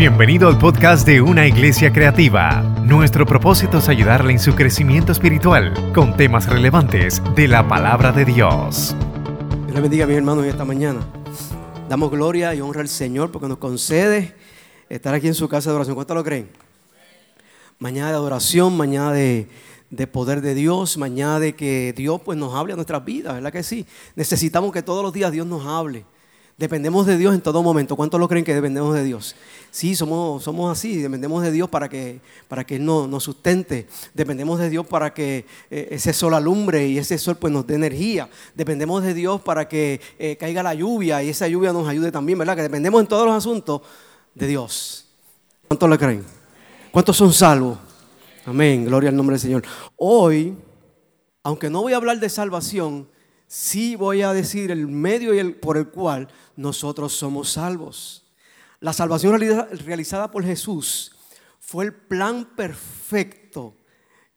Bienvenido al podcast de Una Iglesia Creativa. Nuestro propósito es ayudarle en su crecimiento espiritual con temas relevantes de la palabra de Dios. Dios le bendiga mis hermanos esta mañana. Damos gloria y honra al Señor porque nos concede estar aquí en su casa de oración. ¿Cuánto lo creen? Mañana de adoración, mañana de, de poder de Dios, mañana de que Dios pues, nos hable a nuestras vidas, ¿verdad que sí? Necesitamos que todos los días Dios nos hable. Dependemos de Dios en todo momento. ¿Cuántos lo creen que dependemos de Dios? Sí, somos, somos así. Dependemos de Dios para que, para que Él nos, sustente. Dependemos de Dios para que eh, ese sol alumbre y ese sol pues, nos dé energía. Dependemos de Dios para que eh, caiga la lluvia y esa lluvia nos ayude también, ¿verdad? Que dependemos en todos los asuntos de Dios. ¿Cuántos lo creen? ¿Cuántos son salvos? Amén. Gloria al nombre del Señor. Hoy, aunque no voy a hablar de salvación, sí voy a decir el medio y el, por el cual nosotros somos salvos. La salvación realizada por Jesús fue el plan perfecto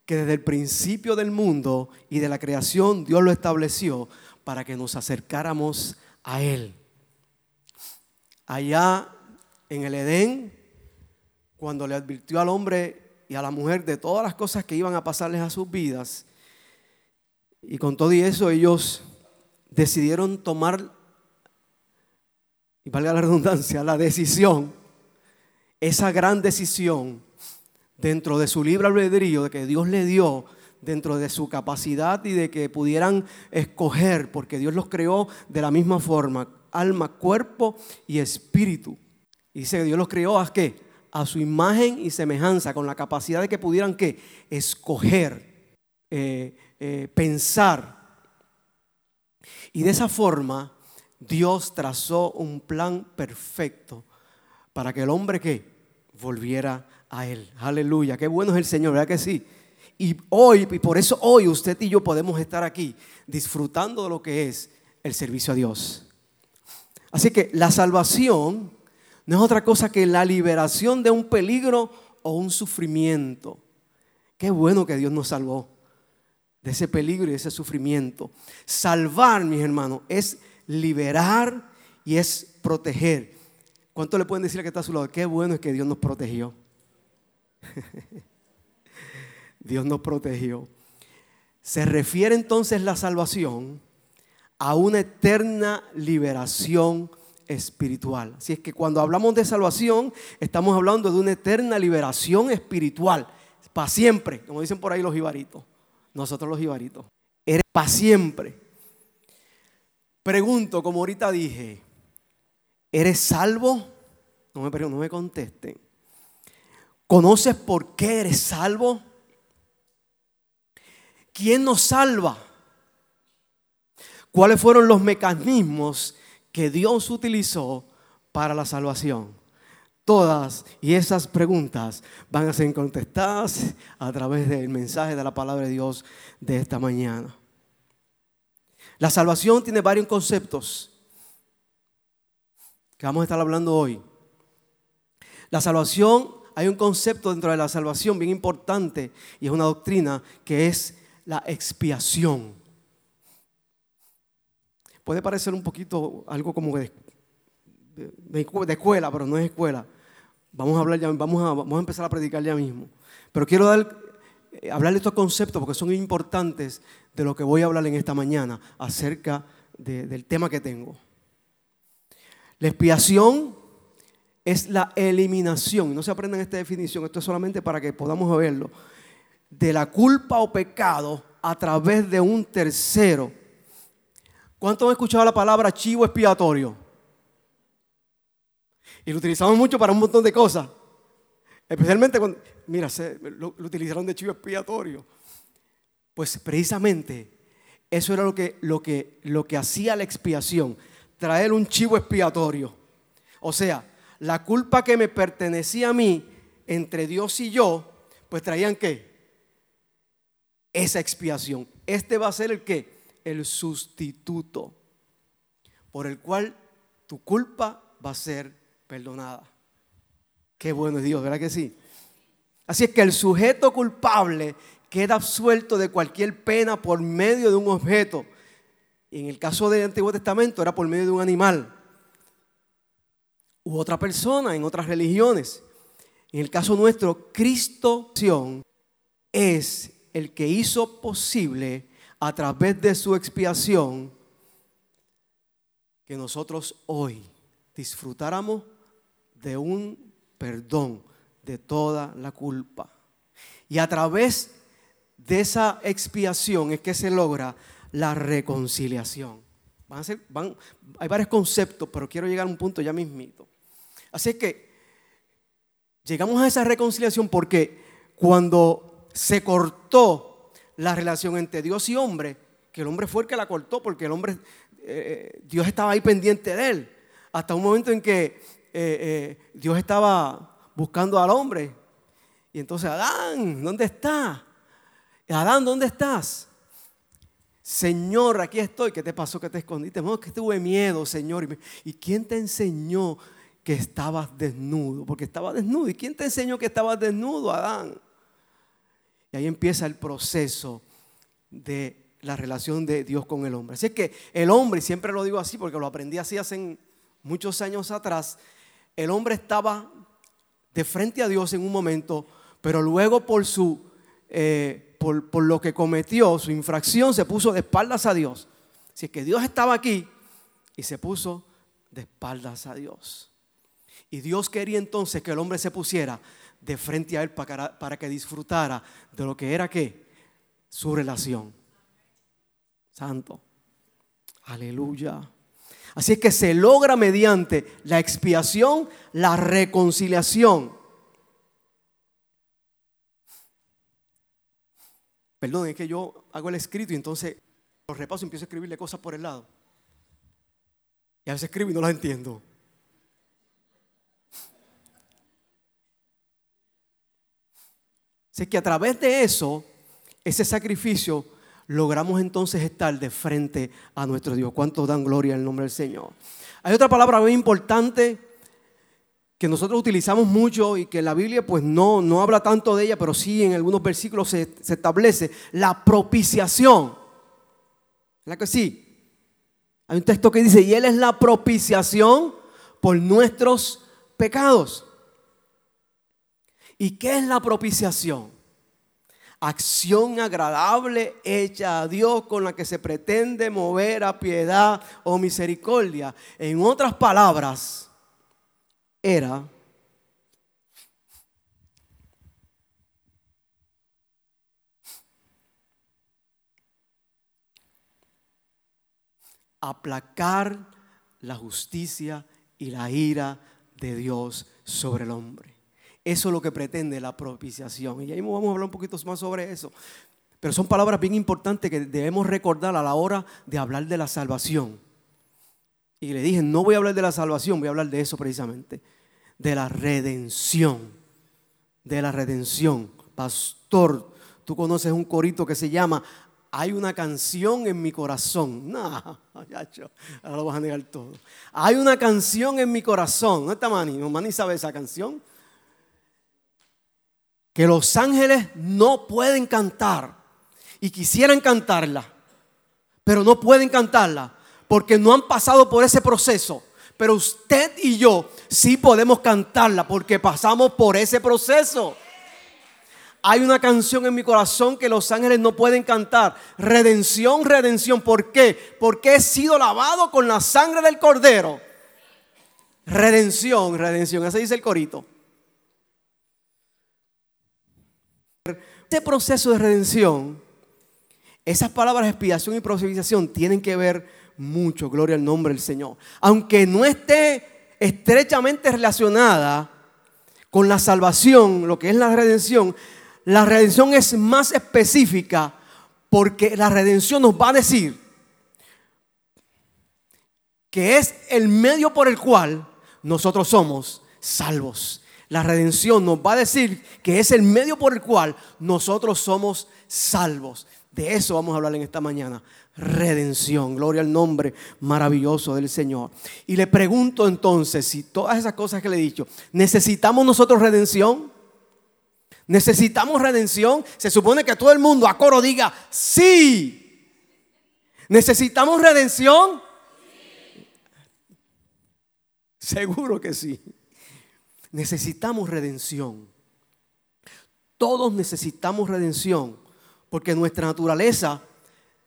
que desde el principio del mundo y de la creación Dios lo estableció para que nos acercáramos a Él. Allá en el Edén, cuando le advirtió al hombre y a la mujer de todas las cosas que iban a pasarles a sus vidas, y con todo y eso ellos decidieron tomar y valga la redundancia, la decisión, esa gran decisión dentro de su libre albedrío de que Dios le dio, dentro de su capacidad y de que pudieran escoger, porque Dios los creó de la misma forma, alma, cuerpo y espíritu. Y dice que Dios los creó a qué? A su imagen y semejanza, con la capacidad de que pudieran qué? Escoger, eh, eh, pensar. Y de esa forma Dios trazó un plan perfecto para que el hombre que volviera a él. Aleluya, qué bueno es el Señor, ¿verdad que sí? Y hoy, y por eso hoy usted y yo podemos estar aquí disfrutando de lo que es el servicio a Dios. Así que la salvación no es otra cosa que la liberación de un peligro o un sufrimiento. Qué bueno que Dios nos salvó de ese peligro y de ese sufrimiento. Salvar, mis hermanos, es liberar y es proteger. ¿Cuánto le pueden decir a que está a su lado? Qué bueno es que Dios nos protegió. Dios nos protegió. Se refiere entonces la salvación a una eterna liberación espiritual. Así es que cuando hablamos de salvación, estamos hablando de una eterna liberación espiritual, para siempre, como dicen por ahí los ibaritos, nosotros los ibaritos. Eres para siempre. Pregunto, como ahorita dije, ¿eres salvo? No me, no me contesten. ¿Conoces por qué eres salvo? ¿Quién nos salva? ¿Cuáles fueron los mecanismos que Dios utilizó para la salvación? Todas y esas preguntas van a ser contestadas a través del mensaje de la palabra de Dios de esta mañana. La salvación tiene varios conceptos que vamos a estar hablando hoy. La salvación, hay un concepto dentro de la salvación bien importante y es una doctrina que es la expiación. Puede parecer un poquito algo como de, escuela, pero no es escuela. Vamos a hablar ya, vamos a, vamos a empezar a predicar ya mismo. Pero quiero dar, eh, hablar de estos conceptos porque son importantes de lo que voy a hablar en esta mañana acerca del tema que tengo. La expiación es la eliminación, no se aprendan esta definición, esto es solamente para que podamos verlo, de la culpa o pecado a través de un tercero. ¿Cuántos han escuchado la palabra chivo expiatorio? Y lo utilizamos mucho para un montón de cosas. Especialmente cuando, mira, lo utilizaron de chivo expiatorio. Pues precisamente eso era lo que, lo que, lo que hacía la expiación, traer un chivo expiatorio. O sea, la culpa que me pertenecía a mí entre Dios y yo, pues traían qué? Esa expiación. Este va a ser el que? El sustituto por el cual tu culpa va a ser perdonada. Qué bueno es Dios, ¿verdad que sí? Así es que el sujeto culpable queda absuelto de cualquier pena por medio de un objeto. Y en el caso del Antiguo Testamento era por medio de un animal. u otra persona en otras religiones. En el caso nuestro, Cristo es el que hizo posible a través de su expiación que nosotros hoy disfrutáramos de un perdón de toda la culpa. Y a través de esa expiación es que se logra la reconciliación. Van a ser, van, hay varios conceptos, pero quiero llegar a un punto ya mismito. Así que llegamos a esa reconciliación porque cuando se cortó la relación entre Dios y hombre, que el hombre fue el que la cortó porque el hombre, eh, Dios estaba ahí pendiente de él, hasta un momento en que eh, eh, Dios estaba buscando al hombre. Y entonces, Adán, ¿dónde está? Adán, ¿dónde estás? Señor, aquí estoy. ¿Qué te pasó que te escondiste? No, que tuve miedo, Señor. ¿Y quién te enseñó que estabas desnudo? Porque estaba desnudo. ¿Y quién te enseñó que estabas desnudo, Adán? Y ahí empieza el proceso de la relación de Dios con el hombre. Así es que el hombre, siempre lo digo así porque lo aprendí así hace muchos años atrás, el hombre estaba de frente a Dios en un momento, pero luego por su eh, por, lo que cometió, su infracción, se puso de espaldas a Dios. Si es que Dios estaba aquí y se puso de espaldas a Dios. Y Dios quería entonces que el hombre se pusiera de frente a él para, para que disfrutara de lo que era que su relación. Santo. Aleluya. Así es que se logra mediante la expiación, la reconciliación. Perdón, es que yo hago el escrito y entonces los repaso y empiezo a escribirle cosas por el lado. Y a veces escribo y no las entiendo. Así que a través de eso, ese sacrificio, logramos entonces estar de frente a nuestro Dios. ¿Cuántos dan gloria al nombre del Señor? Hay otra palabra muy importante que nosotros utilizamos mucho y que la Biblia pues no, no habla tanto de ella, pero sí en algunos versículos se, establece la propiciación. ¿Verdad que sí? Hay un texto que dice, y Él es la propiciación por nuestros pecados. ¿Y qué es la propiciación? Acción agradable hecha a Dios con la que se pretende mover a piedad o misericordia. En otras palabras, era aplacar la justicia y la ira de Dios sobre el hombre. Eso es lo que pretende la propiciación. Y ahí vamos a hablar un poquito más sobre eso. Pero son palabras bien importantes que debemos recordar a la hora de hablar de la salvación. Y le dije, no voy a hablar de la salvación, voy a hablar de eso precisamente. De la redención. De la redención. Pastor, tú conoces un corito que se llama Hay una canción en mi corazón. No, muchacho, ahora lo vas a negar todo. Hay una canción en mi corazón. ¿Dónde está Manny? ¿No Manny sabe esa canción? Que los ángeles no pueden cantar. Y quisieran cantarla. Pero no pueden cantarla porque no han pasado por ese proceso. Pero usted y yo sí podemos cantarla porque pasamos por ese proceso. Hay una canción en mi corazón que los ángeles no pueden cantar. Redención, redención. ¿Por qué? Porque he sido lavado con la sangre del cordero. Redención, redención. Ese dice el corito. Este proceso de redención, esas palabras expiación y procesación tienen que ver mucho. Gloria al nombre del Señor. Aunque no esté estrechamente relacionada con la salvación, lo que es la redención, la redención es más específica porque la redención nos va a decir que es el medio por el cual nosotros somos salvos. La redención nos va a decir que es el medio por el cual nosotros somos salvos. De eso vamos a hablar en esta mañana redención. Gloria al nombre maravilloso del Señor. Y le pregunto entonces si todas esas cosas que le he dicho, ¿necesitamos nosotros redención? ¿Necesitamos redención? Se supone que todo el mundo a coro diga, sí. ¿Necesitamos redención? Seguro que sí. Necesitamos redención. Todos necesitamos redención, porque nuestra naturaleza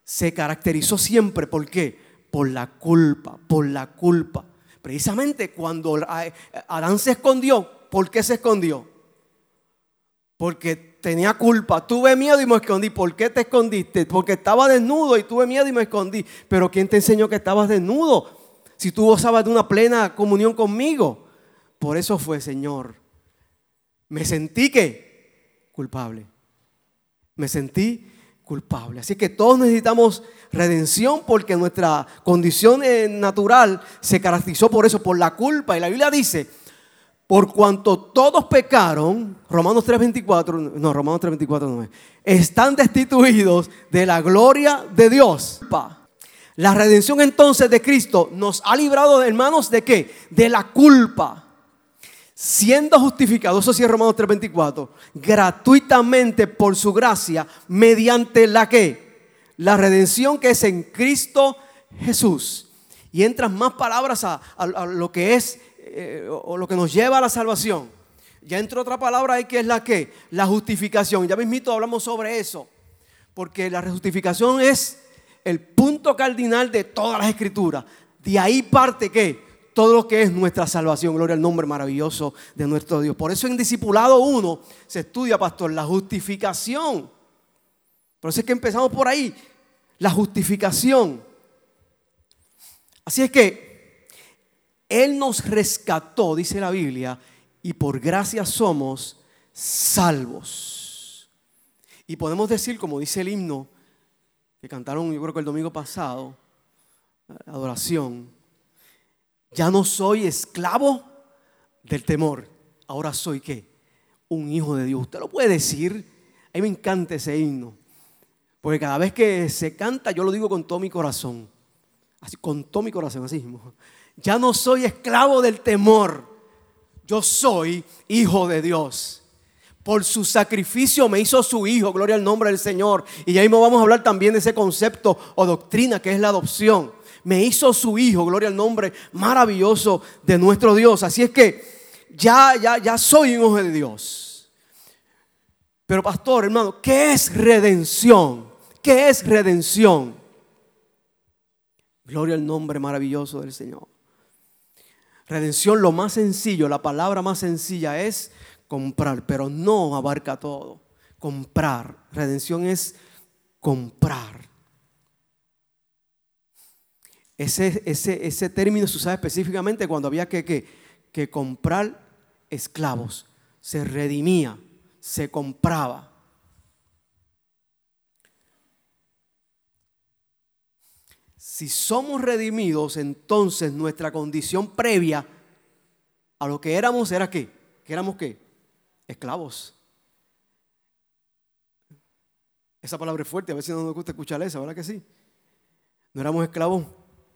se caracterizó siempre, ¿por qué? Por la culpa, por la culpa. Precisamente cuando Adán se escondió, ¿por qué se escondió? Porque tenía culpa. Tuve miedo y me escondí. ¿Por qué te escondiste? Porque estaba desnudo y tuve miedo y me escondí. Pero ¿quién te enseñó que estabas desnudo? Si tú gozabas de una plena comunión conmigo. Por eso fue, Señor. Me sentí que culpable. Me sentí culpable. Así que todos necesitamos redención porque nuestra condición eh, natural se caracterizó por eso, por la culpa. Y la Biblia dice, por cuanto todos pecaron, Romanos 3:24, no, Romanos 3:24 no es, están destituidos de la gloria de Dios. La redención entonces de Cristo nos ha librado, hermanos, de qué? De la culpa siendo justificados, eso sí es Romanos 3:24, gratuitamente por su gracia, mediante la que, la redención que es en Cristo Jesús. Y entran más palabras a, lo que es eh, o lo que nos lleva a la salvación. Ya entra otra palabra ahí que es la que, la justificación. Ya mismito hablamos sobre eso, porque la justificación es el punto cardinal de todas las escrituras. De ahí parte que todo lo que es nuestra salvación. Gloria al nombre maravilloso de nuestro Dios. Por eso en Discipulado 1 se estudia, pastor, la justificación. Por eso es que empezamos por ahí, la justificación. Así es que Él nos rescató, dice la Biblia, y por gracia somos salvos. Y podemos decir, como dice el himno que cantaron yo creo que el domingo pasado, adoración, ya no soy esclavo del temor. Ahora soy qué? Un hijo de Dios. Usted lo puede decir. A mí me encanta ese himno. Porque cada vez que se canta, yo lo digo con todo mi corazón. Así, con todo mi corazón, así mismo. Ya no soy esclavo del temor. Yo soy hijo de Dios. Por su sacrificio me hizo su hijo, gloria al nombre del Señor. Y ahí vamos a hablar también de ese concepto o doctrina que es la adopción me hizo su hijo, gloria al nombre maravilloso de nuestro Dios. Así es que ya, ya, ya soy un hijo de Dios. Pero pastor, hermano, ¿qué es redención? ¿Qué es redención? Gloria al nombre maravilloso del Señor. Redención, lo más sencillo, la palabra más sencilla es comprar, pero no abarca todo. Comprar. Redención es comprar. Ese, ese, ese término se usaba específicamente cuando había que, que comprar esclavos. Se redimía, se compraba. Si somos redimidos, entonces nuestra condición previa a lo que éramos era qué? ¿Que éramos qué? Esclavos. Esa palabra es fuerte, a si no nos gusta escuchar esa, ¿verdad que sí? No éramos esclavos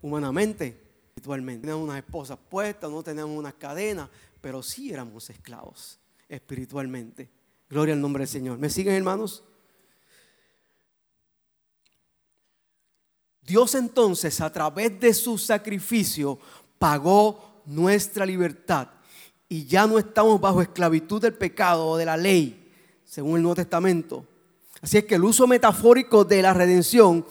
humanamente, espiritualmente. Teníamos unas esposas puestas, no teníamos unas cadenas, pero sí éramos esclavos espiritualmente. Gloria al nombre del Señor. ¿Me siguen, hermanos? Dios entonces, a través de su sacrificio, pagó nuestra libertad. Y ya no estamos bajo esclavitud del pecado o de la ley, según el Nuevo Testamento. Así es que el uso metafórico de la redención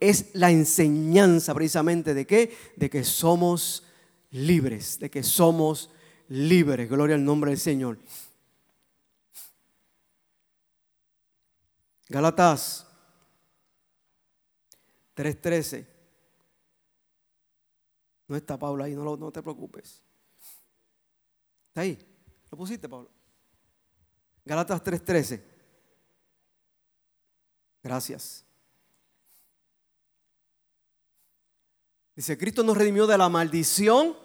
es la enseñanza precisamente de qué? De que somos libres, de que somos libres. Gloria al nombre del Señor. Galatas 3:13. No está Pablo ahí, no, no te preocupes. ¿Está ahí? ¿Lo pusiste, Pablo? Galatas 3:13. Gracias. Dice, Cristo nos redimió de la maldición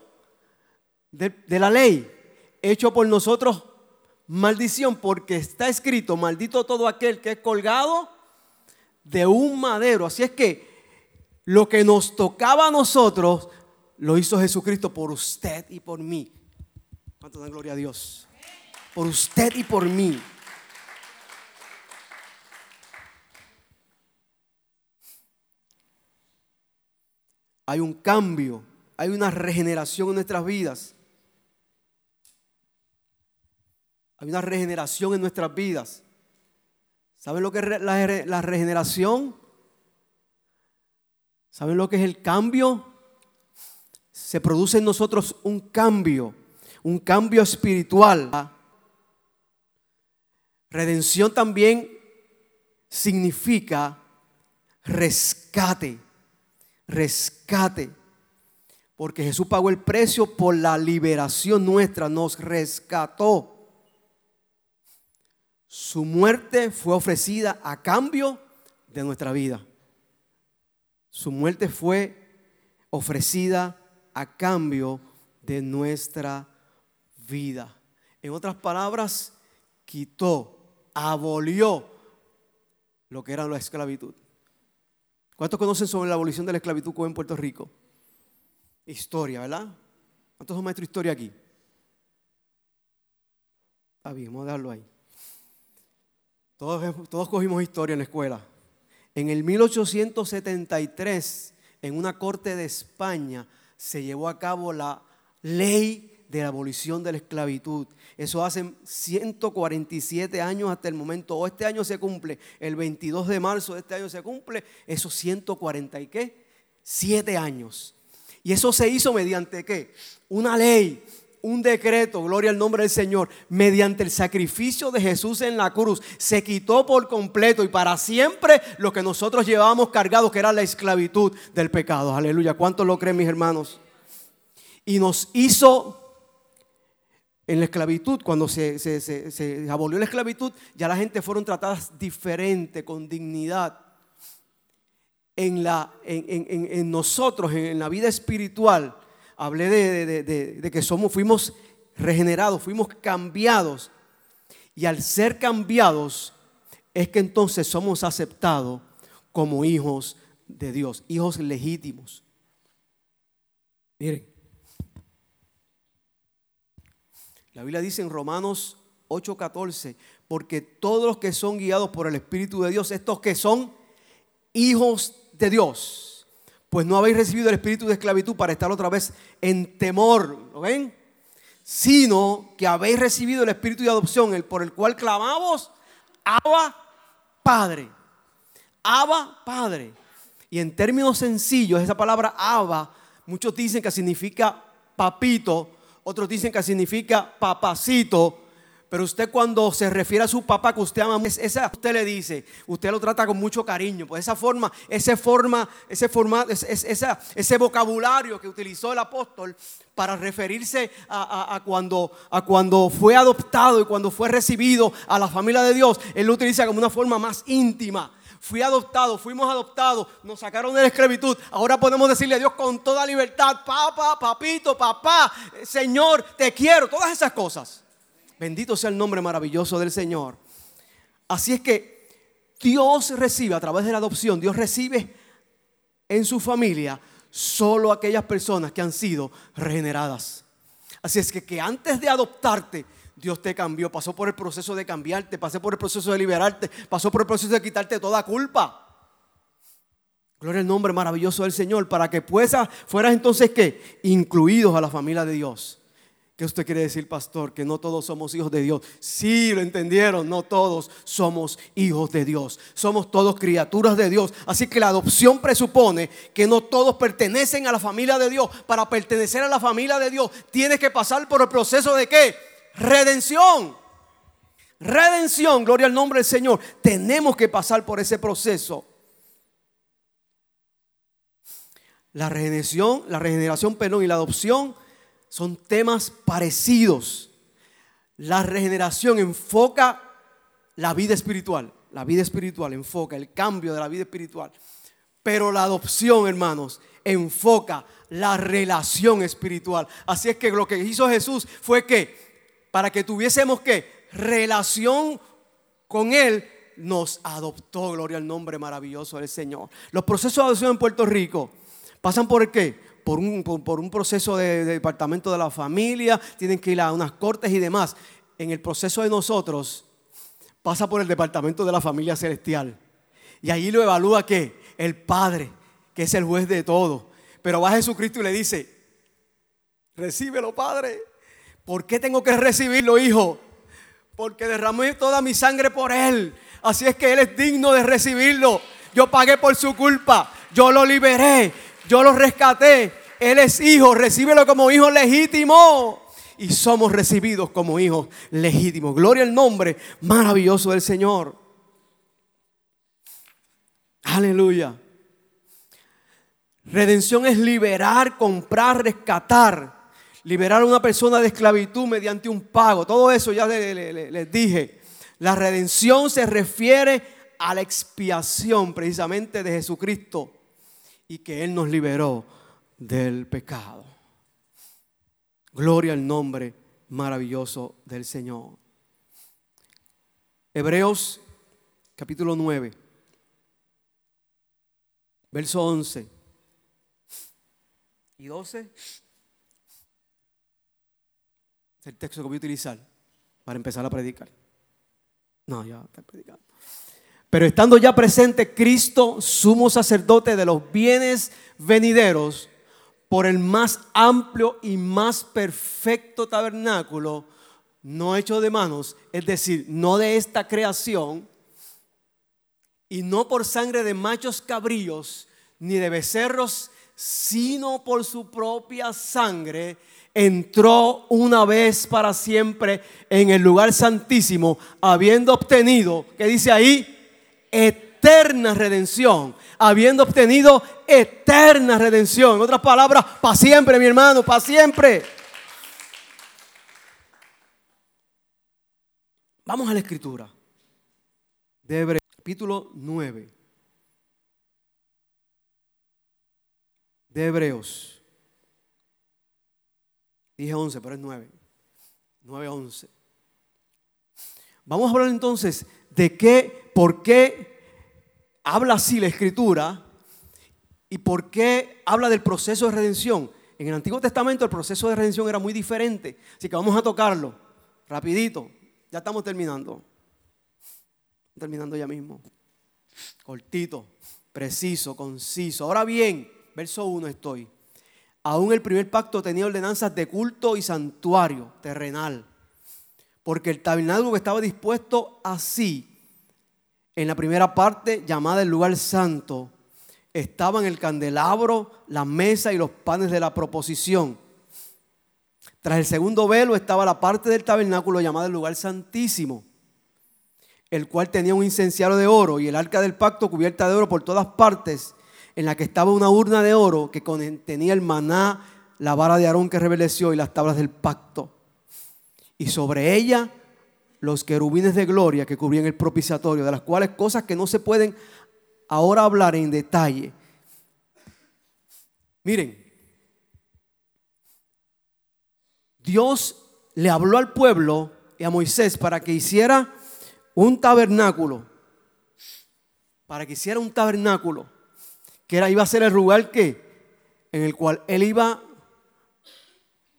de, la ley, hecho por nosotros maldición, porque está escrito, maldito todo aquel que es colgado de un madero. Así es que lo que nos tocaba a nosotros, lo hizo Jesucristo por usted y por mí. ¿Cuánto dan gloria a Dios? Por usted y por mí. hay un cambio, hay una regeneración en nuestras vidas. Hay una regeneración en nuestras vidas. ¿Saben lo que es la, regeneración? ¿Saben lo que es el cambio? Se produce en nosotros un cambio, un cambio espiritual. Redención también significa rescate rescate. Porque Jesús pagó el precio por la liberación nuestra, nos rescató. Su muerte fue ofrecida a cambio de nuestra vida. Su muerte fue ofrecida a cambio de nuestra vida. En otras palabras, quitó, abolió lo que era la esclavitud. ¿Cuántos conocen sobre la abolición de la esclavitud en Puerto Rico? Historia, ¿verdad? ¿Cuántos son maestros de historia aquí? Está bien, vamos a dejarlo ahí. Todos, cogimos historia en la escuela. En el 1873, en una corte de España, se llevó a cabo la ley de la abolición de la esclavitud. Eso hace 147 años hasta el momento. O este año se cumple, el 22 de marzo de este año se cumple, esos 140 y qué? Siete años. Y eso se hizo mediante qué? Una ley un decreto, gloria al nombre del Señor, mediante el sacrificio de Jesús en la cruz, se quitó por completo y para siempre lo que nosotros llevábamos cargado, que era la esclavitud del pecado. Aleluya. ¿Cuántos lo creen, mis hermanos? Y nos hizo en la esclavitud, cuando se, abolió la esclavitud, ya la gente fueron tratadas diferente, con dignidad. En, la, en nosotros, en la vida espiritual, hablé de, que somos, fuimos regenerados, fuimos cambiados. Y al ser cambiados es que entonces somos aceptados como hijos de Dios, hijos legítimos. Miren, la Biblia dice en Romanos 8:14, porque todos los que son guiados por el Espíritu de Dios, estos que son hijos de Dios, pues no habéis recibido el espíritu de esclavitud para estar otra vez en temor, ¿lo ven? Sino que habéis recibido el espíritu de adopción, el por el cual clamamos, Abba Padre. Abba Padre. Y en términos sencillos, esa palabra Abba, muchos dicen que significa papito, otros dicen que significa papacito, pero usted cuando se refiere a su papá que usted ama, esa usted le dice, usted lo trata con mucho cariño. Pues esa forma, ese forma, ese forma, ese vocabulario que utilizó el apóstol para referirse a, cuando, a cuando fue adoptado y cuando fue recibido a la familia de Dios, él lo utiliza como una forma más íntima fui adoptado, fuimos adoptados, nos sacaron de la esclavitud. Ahora podemos decirle a Dios con toda libertad, papá, papito, papá, Señor, te quiero, todas esas cosas. Bendito sea el nombre maravilloso del Señor. Así es que Dios recibe a través de la adopción, Dios recibe en su familia solo aquellas personas que han sido regeneradas. Así es que, que antes de adoptarte, Dios te cambió, pasó por el proceso de cambiarte, pasó por el proceso de liberarte, pasó por el proceso de quitarte toda culpa. Gloria al nombre maravilloso del Señor, para que fueras, entonces que incluidos a la familia de Dios. ¿Qué usted quiere decir, pastor? Que no todos somos hijos de Dios. Sí, lo entendieron, no todos somos hijos de Dios. Somos todos criaturas de Dios. Así que la adopción presupone que no todos pertenecen a la familia de Dios. Para pertenecer a la familia de Dios, tienes que pasar por el proceso de qué? Redención. Redención, gloria al nombre del Señor. Tenemos que pasar por ese proceso. La regeneración, la regeneración, perdón, y la adopción son temas parecidos. La regeneración enfoca la vida espiritual. La vida espiritual enfoca el cambio de la vida espiritual. Pero la adopción, hermanos, enfoca la relación espiritual. Así es que lo que hizo Jesús fue que para que tuviésemos que relación con Él, nos adoptó. Gloria al nombre maravilloso del Señor. Los procesos de adopción en Puerto Rico pasan por qué? por un, por, un proceso de, departamento de la familia, tienen que ir a unas cortes y demás. En el proceso de nosotros pasa por el departamento de la familia celestial. Y ahí lo evalúa que el Padre, que es el juez de todo. Pero va Jesucristo y le dice, recíbelo Padre. ¿Por qué tengo que recibirlo, hijo? porque derramé toda mi sangre por Él. Así es que Él es digno de recibirlo. Yo pagué por su culpa, yo lo liberé, yo lo rescaté. Él es hijo, recíbelo como hijo legítimo. Y somos recibidos como hijos legítimos. Gloria al nombre maravilloso del Señor. Aleluya. Redención es liberar, comprar, rescatar. Liberar a una persona de esclavitud mediante un pago. Todo eso ya les, dije. La redención se refiere a la expiación precisamente de Jesucristo y que Él nos liberó del pecado. Gloria al nombre maravilloso del Señor. Hebreos capítulo 9, verso 11 y 12. Es el texto que voy a utilizar para empezar a predicar. No, ya está predicando. Pero estando ya presente Cristo, sumo sacerdote de los bienes venideros, por el más amplio y más perfecto tabernáculo, no hecho de manos, es decir, no de esta creación, y no por sangre de machos cabríos, ni de becerros, sino por su propia sangre, entró una vez para siempre en el lugar santísimo, habiendo obtenido, ¿qué dice ahí? Eterna redención, habiendo obtenido eterna redención. En otras palabras, para siempre, mi hermano, para siempre. Vamos a la escritura. De Hebreos, capítulo 9. De Hebreos. Dije 11, pero es 9. 9, 11. Vamos a hablar entonces de qué, por qué habla así la escritura y por qué habla del proceso de redención. En el Antiguo Testamento el proceso de redención era muy diferente. Así que vamos a tocarlo rapidito. Ya estamos terminando. Terminando ya mismo. Cortito, preciso, conciso. Ahora bien, verso 1 estoy. Aún el primer pacto tenía ordenanzas de culto y santuario terrenal. Porque el tabernáculo estaba dispuesto así, en la primera parte llamada el lugar santo, estaban el candelabro, la mesa y los panes de la proposición. Tras el segundo velo estaba la parte del tabernáculo llamada el lugar santísimo, el cual tenía un incenciario de oro y el arca del pacto cubierta de oro por todas partes en la que estaba una urna de oro que contenía el maná, la vara de Aarón que reveleció y las tablas del pacto. Y sobre ella los querubines de gloria que cubrían el propiciatorio, de las cuales cosas que no se pueden ahora hablar en detalle. Miren, Dios le habló al pueblo y a Moisés para que hiciera un tabernáculo, para que hiciera un tabernáculo que era, iba a ser el lugar que, en el cual él iba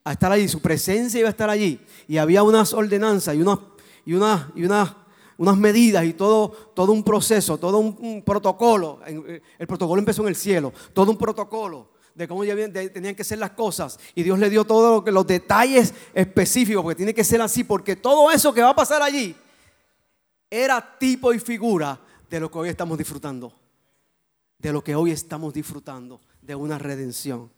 a estar allí, su presencia iba a estar allí. Y había unas ordenanzas y unas, y y unas, medidas y todo, todo un proceso, todo un, protocolo. Eh, el protocolo empezó en el cielo, todo un protocolo de cómo tenían que ser las cosas. Y Dios le dio todos los detalles específicos, porque tiene que ser así, porque todo eso que va a pasar allí era tipo y figura de lo que hoy estamos disfrutando de lo que hoy estamos disfrutando, de una redención.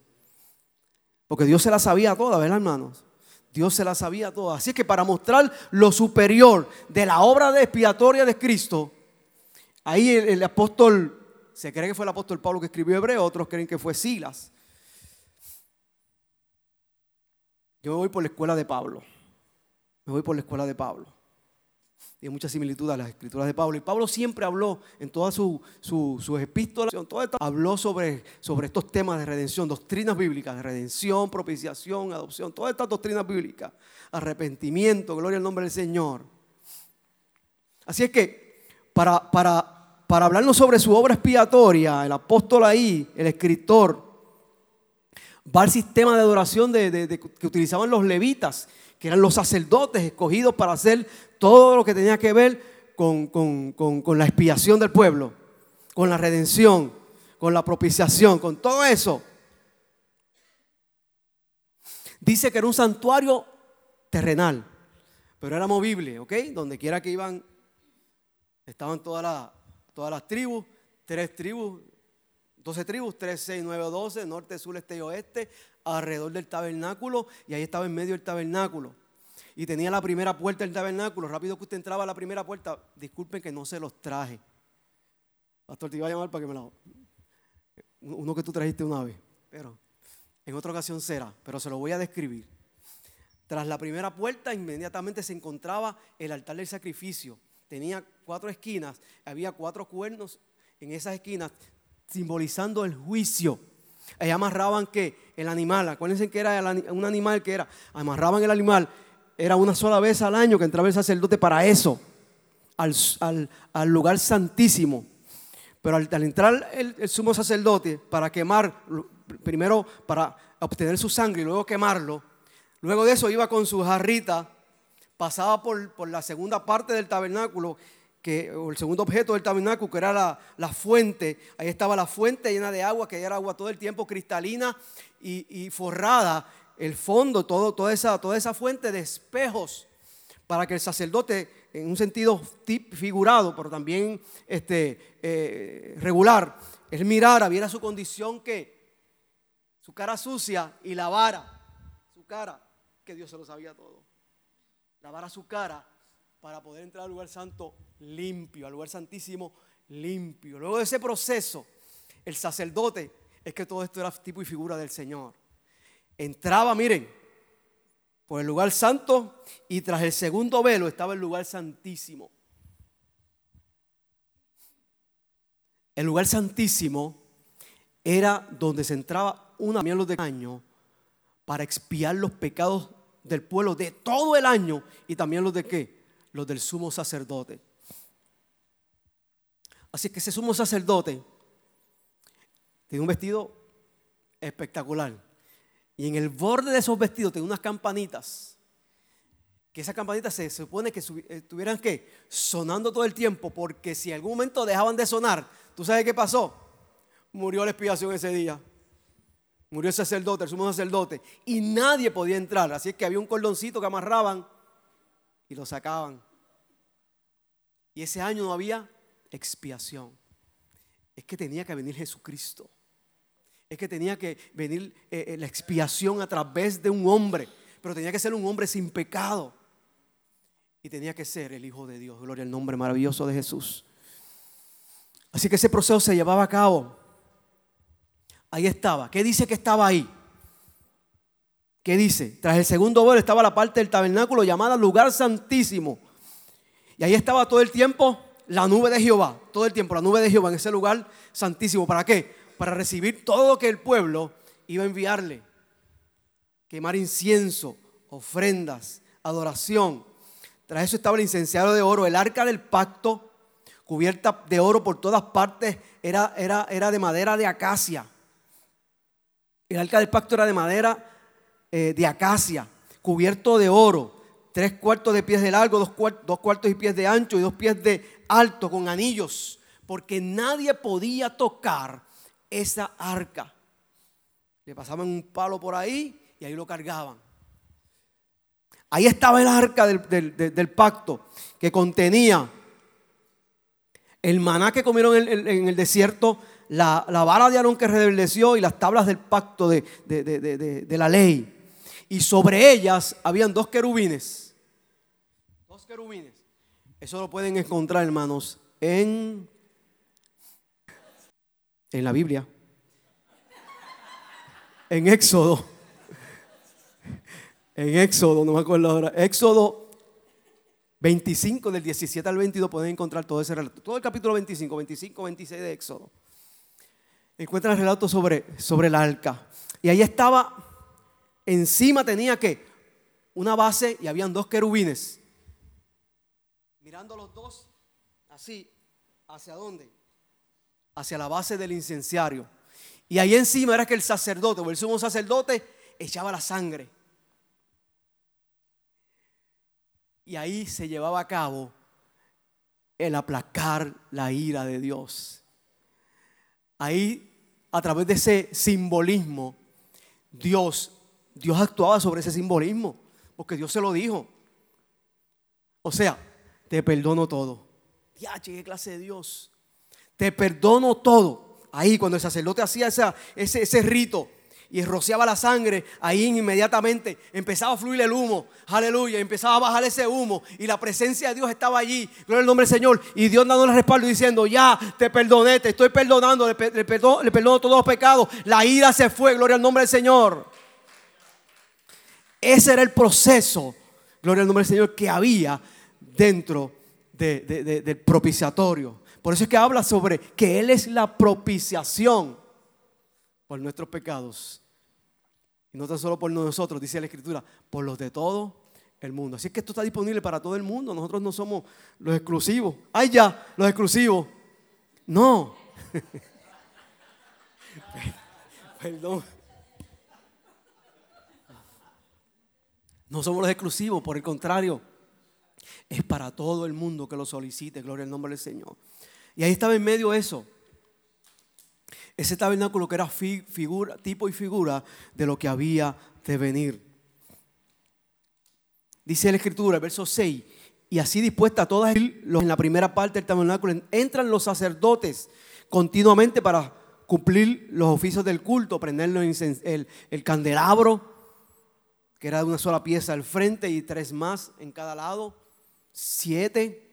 Porque Dios se la sabía toda, ¿verdad, hermanos? Dios se la sabía toda. Así que para mostrar lo superior de la obra expiatoria de Cristo, ahí el, apóstol, se cree que fue el apóstol Pablo que escribió Hebreo, otros creen que fue Silas. Yo me voy por la escuela de Pablo. Me voy por la escuela de Pablo y mucha similitud a las escrituras de Pablo. Y Pablo siempre habló en todas sus su, epístolas, habló sobre, sobre estos temas de redención, doctrinas bíblicas de redención, propiciación, adopción, todas estas doctrinas bíblicas, arrepentimiento, gloria al nombre del Señor. Así es que para, para, para hablarnos sobre su obra expiatoria, el apóstol ahí, el escritor, va al sistema de adoración de, que utilizaban los levitas, que eran los sacerdotes escogidos para hacer todo lo que tenía que ver con, con, la expiación del pueblo, con la redención, con la propiciación, con todo eso. Dice que era un santuario terrenal, pero era movible, ¿ok? Donde quiera que iban, estaban todas, todas las tribus, tres tribus, 12 tribus, 3, 6, 9, 12, norte, sur, este y oeste, alrededor del tabernáculo, y ahí estaba en medio del tabernáculo. Y tenía la primera puerta del tabernáculo. Rápido que usted entraba a la primera puerta, disculpen que no se los traje. Pastor, te iba a llamar para que me lo... Uno que tú trajiste una vez, pero en otra ocasión será, pero se lo voy a describir. Tras la primera puerta inmediatamente se encontraba el altar del sacrificio. Tenía cuatro esquinas, había cuatro cuernos en esas esquinas simbolizando el juicio. Ahí amarraban que el animal, acuérdense que era un animal que era, amarraban el animal, era una sola vez al año que entraba el sacerdote para eso, al, lugar santísimo. Pero al, entrar el, sumo sacerdote para quemar, primero para obtener su sangre y luego quemarlo, luego de eso iba con su jarrita, pasaba por, por la segunda parte del tabernáculo que, el segundo objeto del tabernáculo, que era la, fuente. Ahí estaba la fuente llena de agua, que era agua todo el tiempo cristalina y, forrada. El fondo, todo, toda, esa, toda esa fuente de espejos para que el sacerdote, en un sentido figurado, pero también este, eh, regular, él mirara, viera su condición que su cara sucia y lavara su cara, que Dios se lo sabía todo. Lavara su cara para poder entrar al lugar santo limpio, al lugar santísimo limpio. Luego de ese proceso, el sacerdote, es que todo esto era tipo y figura del Señor. Entraba, miren, por el lugar santo y tras el segundo velo estaba el lugar santísimo. El lugar santísimo era donde se entraba una miel de año para expiar los pecados del pueblo de todo el año y también los de qué? Los del sumo sacerdote. Así que ese sumo sacerdote tiene un vestido espectacular. Y en el borde de esos vestidos tiene unas campanitas. Que esas campanitas se supone que estuvieran que sonando todo el tiempo, porque si en algún momento dejaban de sonar, ¿tú sabes qué pasó? Murió la expiación ese día. Murió el sacerdote, el sumo sacerdote. Y nadie podía entrar. Así es que había un cordoncito que amarraban y lo sacaban. Y ese año no había expiación. Es que tenía que venir Jesucristo. Es que tenía que venir eh, eh, la expiación a través de un hombre. Pero tenía que ser un hombre sin pecado. Y tenía que ser el Hijo de Dios. Gloria al nombre maravilloso de Jesús. Así que ese proceso se llevaba a cabo. Ahí estaba. ¿Qué dice que estaba ahí? ¿Qué dice? Tras el segundo vuelo estaba la parte del tabernáculo llamada lugar santísimo. Y ahí estaba todo el tiempo la nube de Jehová, todo el tiempo la nube de Jehová en ese lugar santísimo. ¿Para qué? Para recibir todo lo que el pueblo iba a enviarle. Quemar incienso, ofrendas, adoración. Tras eso estaba el incenciario de oro, el arca del pacto, cubierta de oro por todas partes, era, era, era de madera de acacia. El arca del pacto era de madera eh, de acacia, cubierto de oro, tres cuartos de pies de largo, dos, dos cuartos de pies de ancho y dos pies de alto con anillos, porque nadie podía tocar esa arca. Le pasaban un palo por ahí y ahí lo cargaban. Ahí estaba el arca del, pacto que contenía el maná que comieron en el, desierto, la, vara de Aarón que reverdeció y las tablas del pacto de, de, la ley. Y sobre ellas habían dos querubines. Dos querubines. Eso lo pueden encontrar, hermanos, en, en la Biblia. En Éxodo. En Éxodo, no me acuerdo ahora. Éxodo 25, del 17 al 22, pueden encontrar todo ese relato. Todo el capítulo 25, 25, 26 de Éxodo. Encuentran el relato sobre, sobre el arca. Y ahí estaba, encima tenía que una base y habían dos querubines mirando los dos así, ¿hacia dónde? Hacia la base del incenciario. Y ahí encima era que el sacerdote o el sumo sacerdote echaba la sangre. Y ahí se llevaba a cabo el aplacar la ira de Dios. Ahí, a través de ese simbolismo, Dios, Dios actuaba sobre ese simbolismo, porque Dios se lo dijo. O sea, te perdono todo. Ya, qué clase de Dios. Te perdono todo. Ahí cuando el sacerdote hacía ese, ese rito, y rociaba la sangre, ahí inmediatamente empezaba a fluir el humo, aleluya, empezaba a bajar ese humo y la presencia de Dios estaba allí, gloria al nombre del Señor, y Dios dándole respaldo diciendo, ya te perdoné, te estoy perdonando, le, perdono, le perdono todos los pecados, la ira se fue, gloria al nombre del Señor. Ese era el proceso, gloria al nombre del Señor, que había dentro del propiciatorio. Por eso es que habla sobre que Él es la propiciación por nuestros pecados. Y no tan solo por nosotros, dice la Escritura, por los de todo el mundo. Así que esto está disponible para todo el mundo. Nosotros no somos los exclusivos. ¡Ay ya! Los exclusivos. No. Perdón. No somos los exclusivos, por el contrario. Es para todo el mundo que lo solicite. Gloria al nombre del Señor. Y ahí estaba en medio eso. Ese tabernáculo que era figura, tipo y figura de lo que había de venir. Dice la escritura, verso 6, y así dispuesta todas en la primera parte del tabernáculo, entran los sacerdotes continuamente para cumplir los oficios del culto, prender el, el candelabro, que era de una sola pieza al frente y tres más en cada lado, siete.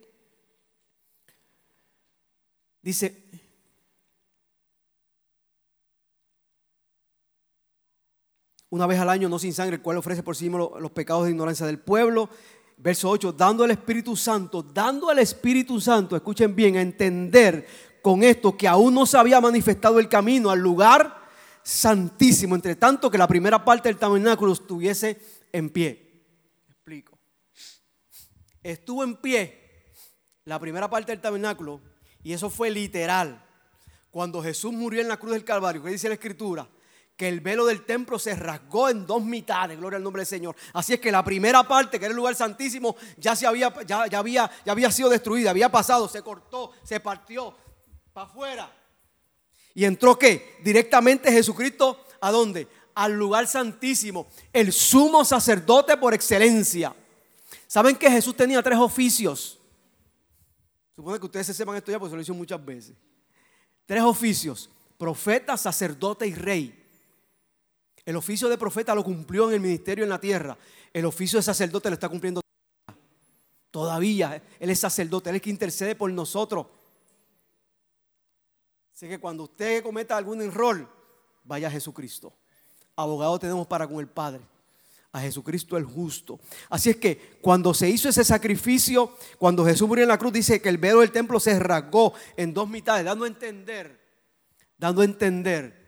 Dice, una vez al año, no sin sangre, el cual ofrece por sí mismo los pecados de ignorancia del pueblo. Verso 8, dando al Espíritu Santo, dando al Espíritu Santo, escuchen bien, a entender con esto que aún no se había manifestado el camino al lugar santísimo, entre tanto que la primera parte del tabernáculo estuviese en pie. Explico. Estuvo en pie la primera parte del tabernáculo y eso fue literal. Cuando Jesús murió en la cruz del Calvario, que dice la Escritura, que el velo del templo se rasgó en dos mitades, gloria al nombre del Señor. Así es que la primera parte, que era el lugar santísimo, ya, se había, ya, había, ya había sido destruida, había pasado, se cortó, se partió para afuera. ¿Y entró qué? Directamente Jesucristo, ¿a dónde? Al lugar santísimo, el sumo sacerdote por excelencia. ¿Saben que Jesús tenía tres oficios? Supone que ustedes se sepan esto ya, porque se lo dicho muchas veces. Tres oficios, profeta, sacerdote y rey. El oficio de profeta lo cumplió en el ministerio en la tierra. El oficio de sacerdote lo está cumpliendo todavía. Él es sacerdote, Él es que intercede por nosotros. Así que cuando usted cometa algún error, vaya a Jesucristo. Abogado tenemos para con el Padre. A Jesucristo el justo. Así es que cuando se hizo ese sacrificio, cuando Jesús murió en la cruz, dice que el velo del templo se rasgó en dos mitades, dando a entender, dando a entender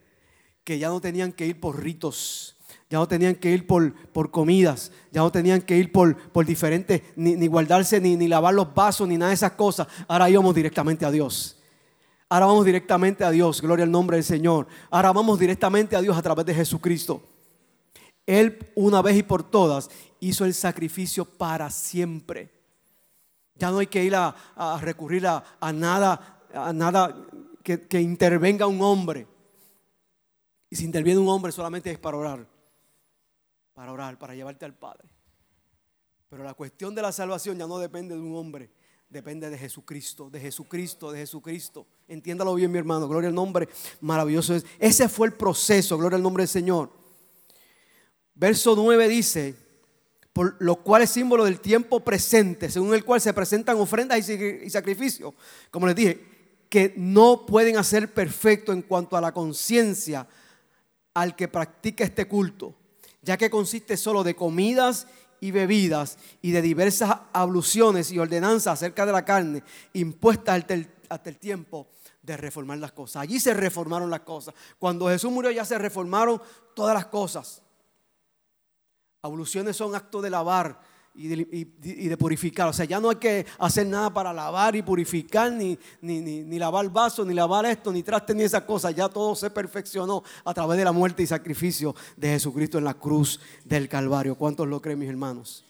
que ya no tenían que ir por ritos, ya no tenían que ir por, por comidas, ya no tenían que ir por, por diferentes, ni, guardarse, ni, ni lavar los vasos, ni nada de esas cosas. Ahora íbamos directamente a Dios. Ahora vamos directamente a Dios, gloria al nombre del Señor. Ahora vamos directamente a Dios a través de Jesucristo. Él una vez y por todas hizo el sacrificio para siempre. Ya no hay que ir a, recurrir a, nada, a nada que, intervenga un hombre. Y si interviene un hombre solamente es para orar. Para orar, para llevarte al Padre. Pero la cuestión de la salvación ya no depende de un hombre, depende de Jesucristo, de Jesucristo, de Jesucristo. Entiéndalo bien, mi hermano. Gloria al nombre maravilloso. Ese fue el proceso, gloria al nombre del Señor. Verso 9 dice, por lo cual es símbolo del tiempo presente, según el cual se presentan ofrendas y sacrificios, como les dije, que no pueden hacer perfecto en cuanto a la conciencia al que practica este culto, ya que consiste solo de comidas y bebidas y de diversas abluciones y ordenanzas acerca de la carne impuestas hasta el, tiempo de reformar las cosas. Allí se reformaron las cosas. Cuando Jesús murió ya se reformaron todas las cosas. Abluciones son actos de lavar, y de, purificar. O sea, ya no hay que hacer nada para lavar y purificar, ni, ni, ni, lavar vasos, ni lavar esto, ni traste, ni esas cosas. Ya todo se perfeccionó a través de la muerte y sacrificio de Jesucristo en la cruz del Calvario. ¿Cuántos lo creen, mis hermanos?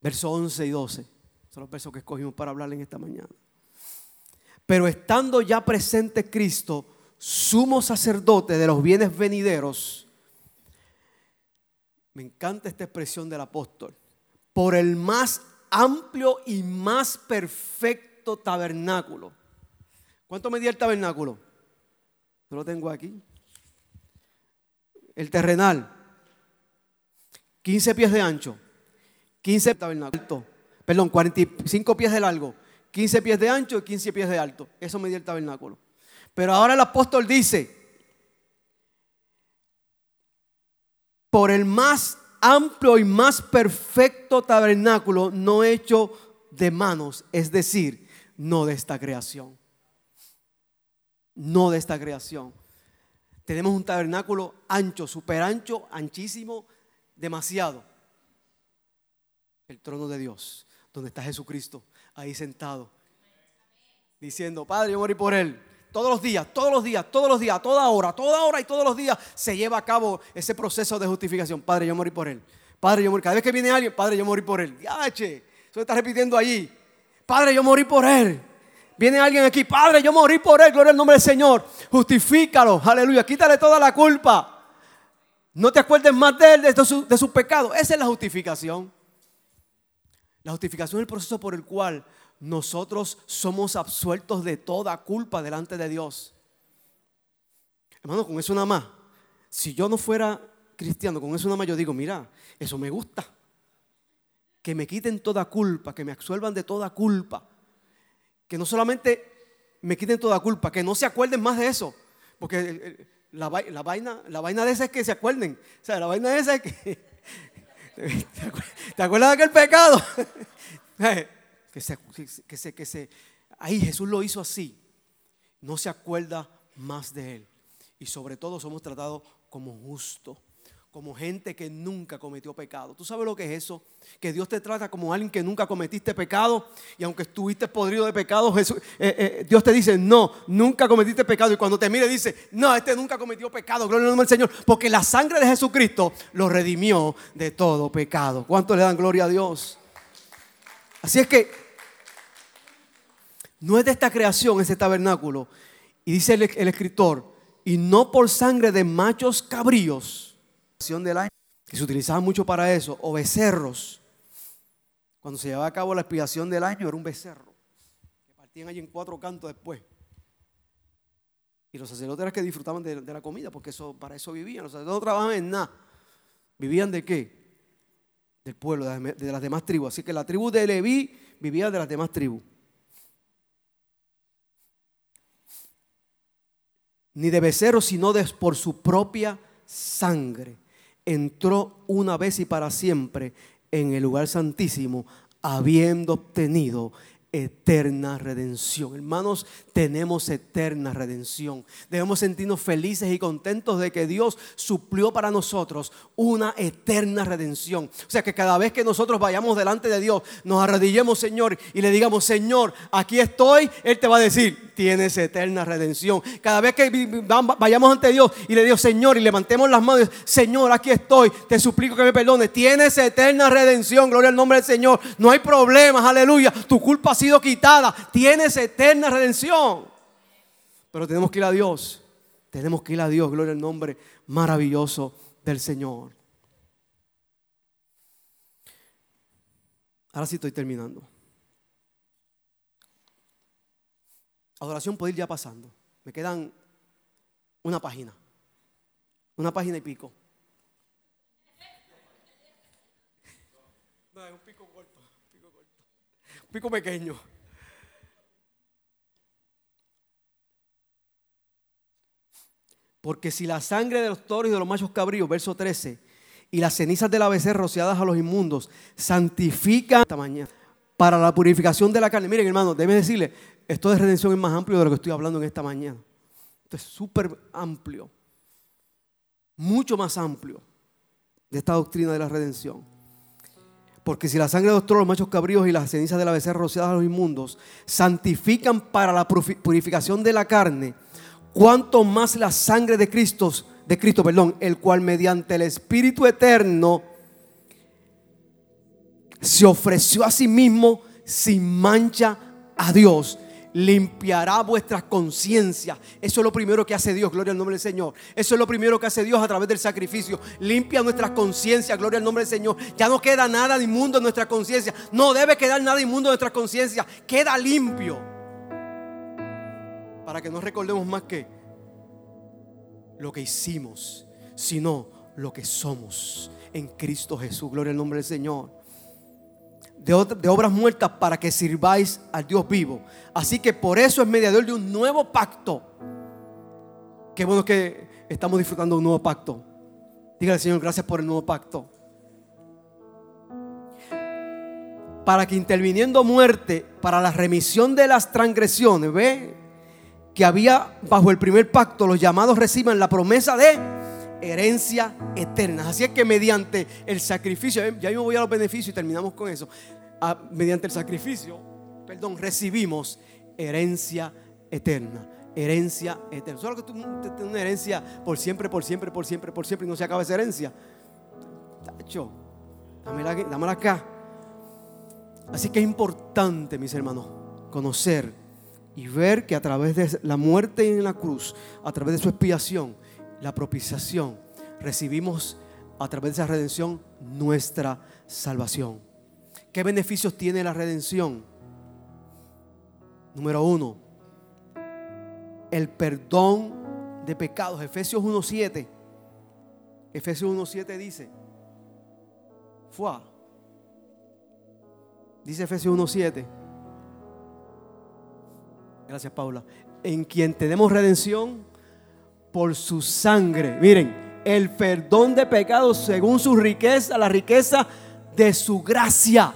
Versos 11 y 12 son los versos que escogimos para hablar en esta mañana. Pero estando ya presente Cristo, sumo sacerdote de los bienes venideros, Me encanta esta expresión del apóstol. Por el más amplio y más perfecto tabernáculo. ¿Cuánto medía el tabernáculo? Yo lo tengo aquí. El terrenal. 15 pies de ancho. 15 tabernáculo. Perdón, 45 pies de largo. 15 pies de ancho y 15 pies de alto. Eso medía el tabernáculo. Pero ahora el apóstol dice, por el más amplio y más perfecto tabernáculo no hecho de manos, es decir, no de esta creación. No de esta creación. Tenemos un tabernáculo ancho, super ancho, anchísimo, demasiado. El trono de Dios, donde está Jesucristo, ahí sentado, diciendo, Padre, yo morí por él. Todos los días, todos los días, todos los días, toda hora, toda hora y todos los días se lleva a cabo ese proceso de justificación. Padre, yo morí por él. Padre, yo morí. Cada vez que viene alguien, Padre, yo morí por él. Che, eso está repitiendo allí. Padre, yo morí por él. Viene alguien aquí, Padre, yo morí por él. Gloria al nombre del Señor. Justifícalo. Aleluya. Quítale toda la culpa. No te acuerdes más de él, de su, de su pecado. Esa es la justificación. La justificación es el proceso por el cual nosotros somos absueltos de toda culpa delante de Dios. Hermano, con eso nada más. Si yo no fuera cristiano, con eso nada más yo digo, mira, eso me gusta. Que me quiten toda culpa, que me absuelvan de toda culpa. Que no solamente me quiten toda culpa, que no se acuerden más de eso. Porque la, vaina, la vaina de esa es que se acuerden. O sea, la vaina de esa es que... ¿Te acuerdas de aquel pecado? Que se, que se, que se, ahí Jesús lo hizo así. No se acuerda más de él. Y sobre todo somos tratados como justos, como gente que nunca cometió pecado. ¿Tú sabes lo que es eso? Que Dios te trata como alguien que nunca cometiste pecado y aunque estuviste podrido de pecado, Jesús, eh, eh, Dios te dice, no, nunca cometiste pecado. Y cuando te mire dice, no, este nunca cometió pecado, gloria al nombre del Señor, porque la sangre de Jesucristo lo redimió de todo pecado. ¿Cuánto le dan gloria a Dios? Así es que no es de esta creación ese tabernáculo. Y dice el, escritor, y no por sangre de machos cabríos, que se utilizaba mucho para eso, o becerros. Cuando se llevaba a cabo la expiación del año era un becerro, que partían allí en cuatro cantos después. Y los sacerdotes eran que disfrutaban de, la comida, porque eso, para eso vivían. Los sacerdotes no trabajaban en nada. ¿Vivían de qué? Del pueblo, de las demás tribus. Así que la tribu de Leví vivía de las demás tribus. Ni de becerro, sino por su propia sangre. Entró una vez y para siempre en el lugar santísimo, habiendo obtenido eterna redención. Hermanos, tenemos eterna redención. Debemos sentirnos felices y contentos de que Dios suplió para nosotros una eterna redención. O sea que cada vez que nosotros vayamos delante de Dios, nos arrodillemos, Señor, y le digamos, Señor, aquí estoy, Él te va a decir, tienes eterna redención. Cada vez que vayamos ante Dios y le digo, Señor, y levantemos las manos, Señor, aquí estoy, te suplico que me perdones. Tienes eterna redención, gloria al nombre del Señor. No hay problemas, aleluya. Tu culpa ha sido quitada, tienes eterna redención. Pero tenemos que ir a Dios, tenemos que ir a Dios, gloria al nombre maravilloso del Señor. Ahora sí estoy terminando. Adoración puede ir ya pasando. Me quedan una página. Una página y pico. No, es un pico corto, un pico corto. Un pico pequeño. Porque si la sangre de los toros y de los machos cabríos, verso 13, y las cenizas de la rociadas a los inmundos, santifican esta mañana para la purificación de la carne. Miren, hermano, debe decirle, esto de redención es más amplio de lo que estoy hablando en esta mañana. Esto es súper amplio. Mucho más amplio de esta doctrina de la redención. Porque si la sangre de los trolos, los machos cabríos y las cenizas de la becerra rociadas a los inmundos santifican para la purificación de la carne, cuanto más la sangre de Cristo, de Cristo, perdón, el cual mediante el Espíritu eterno se ofreció a sí mismo sin mancha a Dios limpiará vuestras conciencias. Eso es lo primero que hace Dios, gloria al nombre del Señor. Eso es lo primero que hace Dios a través del sacrificio. Limpia nuestras conciencias, gloria al nombre del Señor. Ya no queda nada inmundo en nuestra conciencia. No debe quedar nada inmundo en nuestra conciencia. Queda limpio. Para que no recordemos más que lo que hicimos, sino lo que somos en Cristo Jesús. Gloria al nombre del Señor de, obras muertas para que sirváis al Dios vivo. Así que por eso es mediador de un nuevo pacto. Qué bueno que estamos disfrutando de un nuevo pacto. Dígale, Señor, gracias por el nuevo pacto. Para que interviniendo muerte para la remisión de las transgresiones, ve que había bajo el primer pacto los llamados reciban la promesa de herencia eterna. Así es que mediante el sacrificio, ya me voy a los beneficios y terminamos con eso. Ah, mediante el sacrificio, perdón, recibimos herencia eterna. Herencia eterna. Solo que tú tienes una herencia por siempre, por siempre, por siempre, por siempre y no se acaba esa herencia. Tacho, dámela, dámela acá. Así que es importante, mis hermanos, conocer y ver que a través de la muerte en la cruz, a través de su expiación, la propiciación, recibimos a través de esa redención nuestra salvación. ¿Qué beneficios tiene la redención? Número uno, el perdón de pecados. Efesios 1.7. Efesios 1.7 dice, Fua. Dice Efesios 1.7. Gracias, Paula. En quien tenemos redención por su sangre. Miren, el perdón de pecados según su riqueza, la riqueza de su gracia.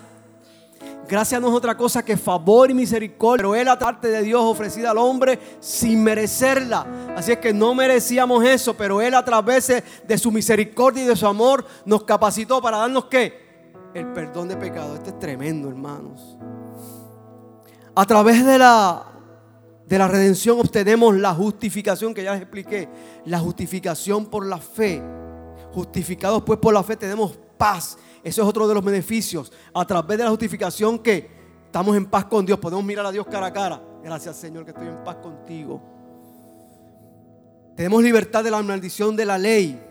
Gracia no es otra cosa que favor y misericordia, pero es la parte de Dios ofrecida al hombre sin merecerla. Así es que no merecíamos eso, pero Él a través de su misericordia y de su amor nos capacitó para darnos qué? El perdón de pecados. Este es tremendo, hermanos. A través de la de la redención obtenemos la justificación que ya les expliqué, la justificación por la fe. Justificados pues por la fe tenemos paz. Eso es otro de los beneficios. A través de la justificación que estamos en paz con Dios, podemos mirar a Dios cara a cara. Gracias Señor que estoy en paz contigo. Tenemos libertad de la maldición de la ley.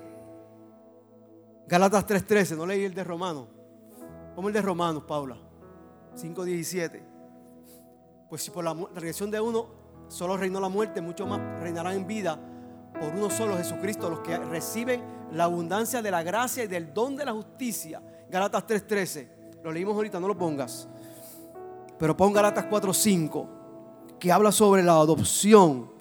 Galatas 3:13, no leí el de Romanos. Como el de Romanos, Paula. 5:17. Pues si por la regresión de uno solo reinó la muerte, mucho más reinarán en vida por uno solo, Jesucristo, los que reciben la abundancia de la gracia y del don de la justicia. Galatas 3:13. Lo leímos ahorita, no lo pongas. Pero pon Galatas 4:5, que habla sobre la adopción.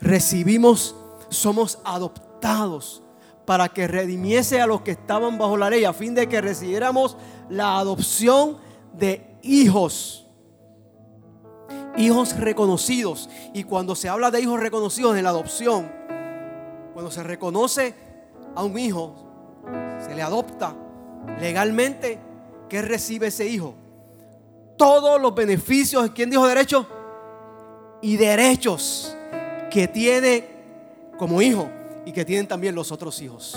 Recibimos, somos adoptados para que redimiese a los que estaban bajo la ley, a fin de que recibiéramos la adopción de hijos hijos reconocidos. Y cuando se habla de hijos reconocidos en la adopción, cuando se reconoce a un hijo, se le adopta legalmente, ¿qué recibe ese hijo? Todos los beneficios, ¿quién dijo derecho? Y derechos que tiene como hijo y que tienen también los otros hijos.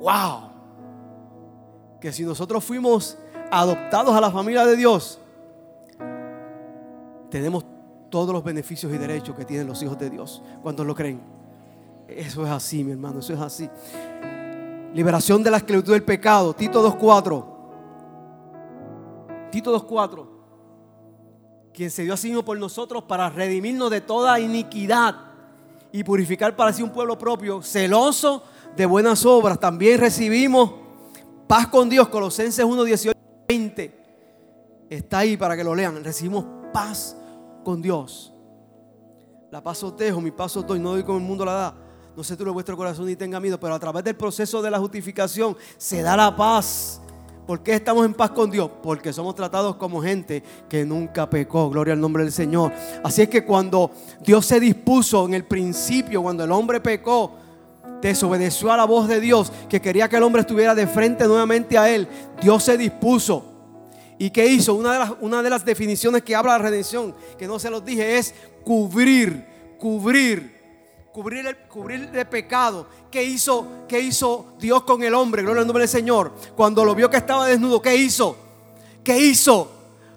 ¡Wow! Que si nosotros fuimos adoptados a la familia de Dios, tenemos todos los beneficios y derechos que tienen los hijos de Dios. ¿Cuántos lo creen? Eso es así, mi hermano, eso es así. Liberación de la esclavitud del pecado. Tito 2.4. Tito 2.4. Quien se dio a sí mismo por nosotros para redimirnos de toda iniquidad y purificar para sí un pueblo propio, celoso de buenas obras. También recibimos paz con Dios. Colosenses 1, 18, 20. Está ahí para que lo lean. Recibimos paz con Dios. La paso tejo, mi paso doy, no doy como el mundo la da. No se turbe vuestro corazón ni tenga miedo, pero a través del proceso de la justificación se da la paz. ¿Por qué estamos en paz con Dios? Porque somos tratados como gente que nunca pecó. Gloria al nombre del Señor. Así es que cuando Dios se dispuso en el principio, cuando el hombre pecó, desobedeció a la voz de Dios, que quería que el hombre estuviera de frente nuevamente a Él, Dios se dispuso ¿Y qué hizo? Una de, las, una de las definiciones que habla la redención, que no se los dije, es cubrir, cubrir, cubrir el, cubrir el pecado. ¿Qué hizo, ¿Qué hizo Dios con el hombre? Gloria al nombre del Señor. Cuando lo vio que estaba desnudo, ¿qué hizo? ¿Qué hizo?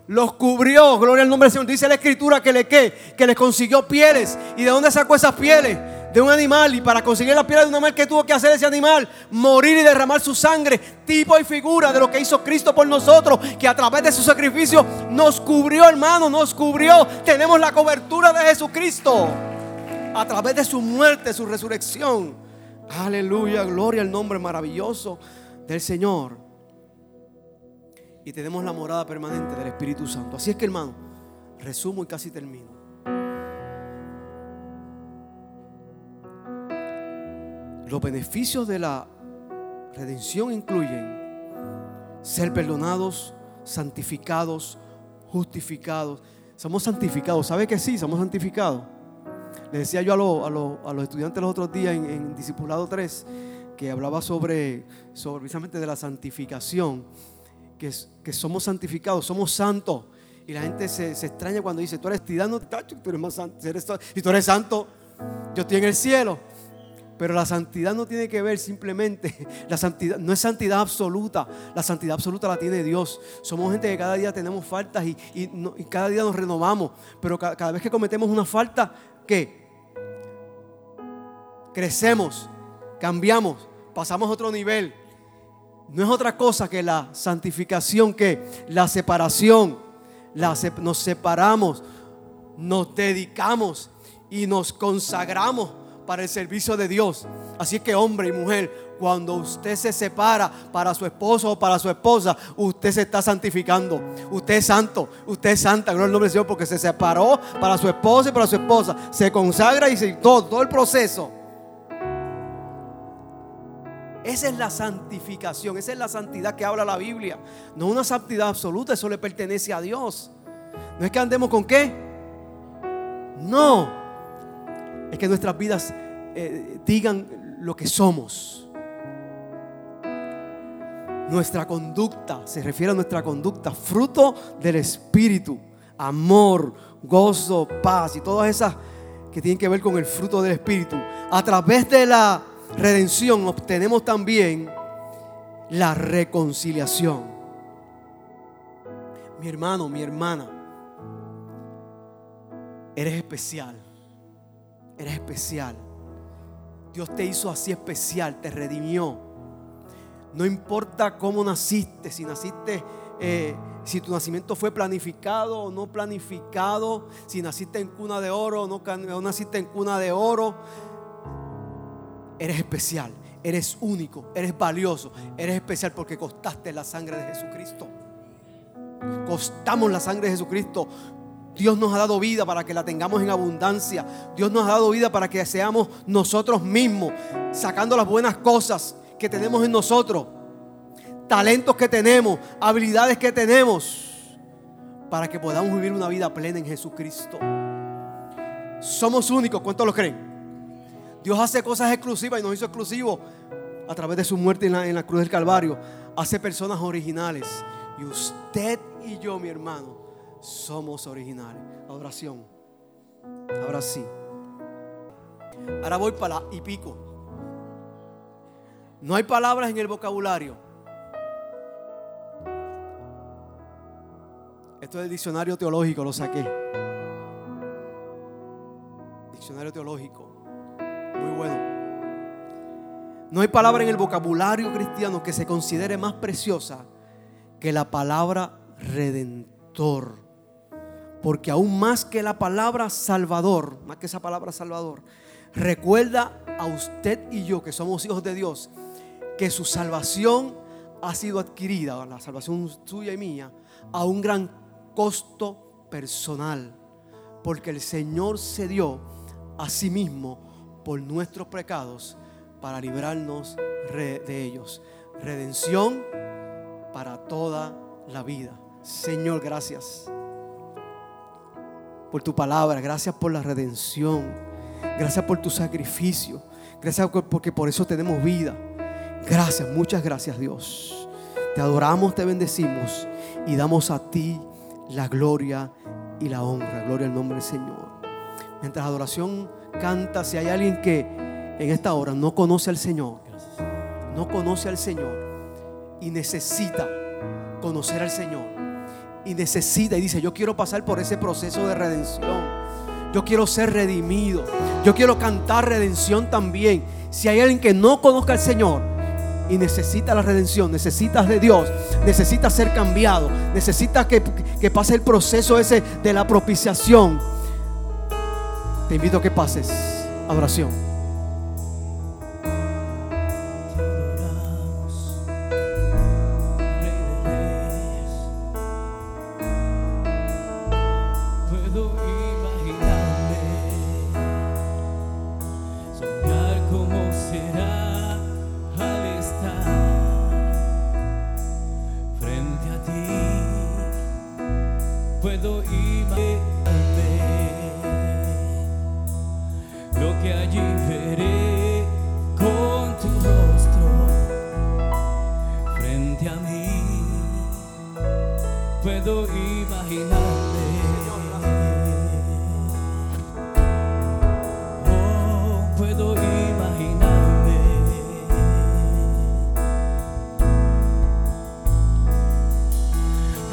los cubrió, gloria al nombre del Señor. Dice la escritura que le que, que le consiguió pieles. ¿Y de dónde sacó esas pieles? De un animal. Y para conseguir las pieles de un animal, ¿qué tuvo que hacer ese animal? Morir y derramar su sangre. Tipo y figura de lo que hizo Cristo por nosotros. Que a través de su sacrificio nos cubrió, hermano, nos cubrió. Tenemos la cobertura de Jesucristo. A través de su muerte, su resurrección. Aleluya, gloria al nombre maravilloso del Señor y tenemos la morada permanente del Espíritu Santo. Así es que hermano, resumo y casi termino. Los beneficios de la redención incluyen ser perdonados, santificados, justificados. Somos santificados. ¿Sabe que sí? Somos santificados. Le decía yo a, los estudiantes los otros días en, en Discipulado 3 que hablaba sobre, sobre precisamente de la santificación que, somos santificados, somos santos. Y la gente se, extraña cuando dice, tú eres tirano, tú eres más santo. Si tú eres santo, yo estoy en el cielo. Pero la santidad no tiene que ver simplemente, la santidad no es santidad absoluta, la santidad absoluta la tiene Dios. Somos gente que cada día tenemos faltas y, cada día nos renovamos. Pero cada, vez que cometemos una falta, ¿qué? Crecemos, cambiamos, pasamos a otro nivel no es otra cosa que la santificación, que la separación. nos separamos, nos dedicamos y nos consagramos para el servicio de Dios. Así que hombre y mujer, cuando usted se separa para su esposo o para su esposa, usted se está santificando. Usted es santo, usted es santa, gloria al nombre del Señor, porque se separó para su esposo y para su esposa. Se consagra y se, todo, todo el proceso. Esa es la santificación, esa es la santidad que habla la Biblia. No una santidad absoluta, eso le pertenece a Dios. No es que andemos con qué. No. Es que nuestras vidas eh, digan lo que somos. Nuestra conducta, se refiere a nuestra conducta, fruto del Espíritu, amor, gozo, paz y todas esas que tienen que ver con el fruto del Espíritu. A través de la redención obtenemos también la reconciliación. Mi hermano, mi hermana, eres especial. Eres especial. Dios te hizo así especial, te redimió. No importa cómo naciste, si naciste, eh, si tu nacimiento fue planificado o no planificado, si naciste en cuna de oro o no naciste en cuna de oro, Eres especial, eres único, eres valioso, eres especial porque costaste la sangre de Jesucristo. Costamos la sangre de Jesucristo. Dios nos ha dado vida para que la tengamos en abundancia. Dios nos ha dado vida para que seamos nosotros mismos, sacando las buenas cosas que tenemos en nosotros, talentos que tenemos, habilidades que tenemos, para que podamos vivir una vida plena en Jesucristo. Somos únicos, ¿cuántos lo creen? Dios hace cosas exclusivas y nos hizo exclusivos a través de su muerte en la, cruz del Calvario. Hace personas originales. Y usted y yo, mi hermano, somos originales. Adoración. Ahora sí. Ahora voy para la y pico. No hay palabras en el vocabulario. Esto es el diccionario teológico, lo saqué. Diccionario teológico. Muy bueno. No hay palabra en el vocabulario cristiano que se considere más preciosa que la palabra redentor. Porque aún más que la palabra salvador, más que esa palabra salvador, recuerda a usted y yo que somos hijos de Dios, que su salvación ha sido adquirida, la salvación suya y mía, a un gran costo personal. Porque el Señor se dio a sí mismo por nuestros pecados para librarnos de ellos. Redención para toda la vida. Señor, gracias por tu palabra, gracias por la redención, gracias por tu sacrificio, gracias porque por eso tenemos vida. Gracias, muchas gracias Dios. Te adoramos, te bendecimos y damos a ti la gloria y la honra. Gloria al nombre del Señor. Mientras adoración canta, si hay alguien que en esta hora no conoce al Señor, no conoce al Señor y necesita conocer al Señor y necesita y dice, yo quiero pasar por ese proceso de redención. Yo quiero ser redimido. Yo quiero cantar redención también. Si hay alguien que no conozca al Señor y necesita la redención, necesita de Dios, necesita ser cambiado, necesita que, que pase el proceso ese de la propiciación, te invito a que pases a oración.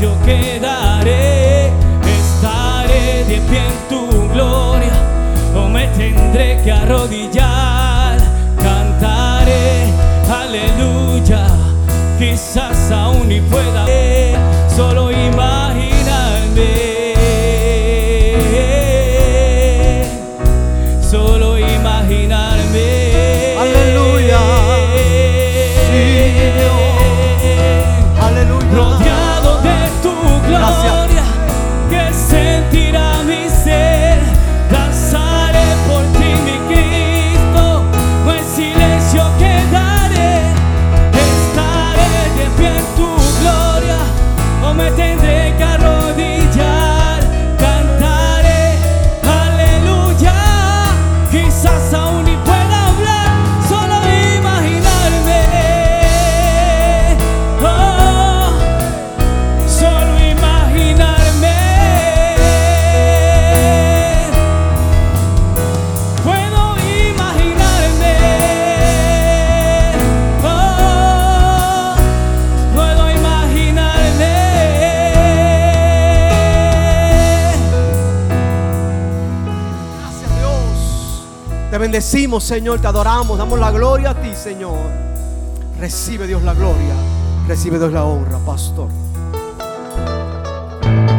precio que bendecimos, Señor, te adoramos, damos la gloria a ti, Señor. Recibe Dios la gloria, recibe Dios la honra, pastor.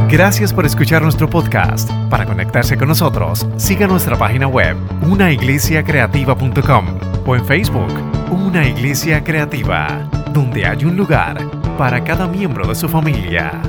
Gracias por escuchar nuestro podcast. Para conectarse con nosotros, siga nuestra página web, unaiglesiacreativa.com o en Facebook, Una Iglesia Creativa, donde hay un lugar para cada miembro de su familia.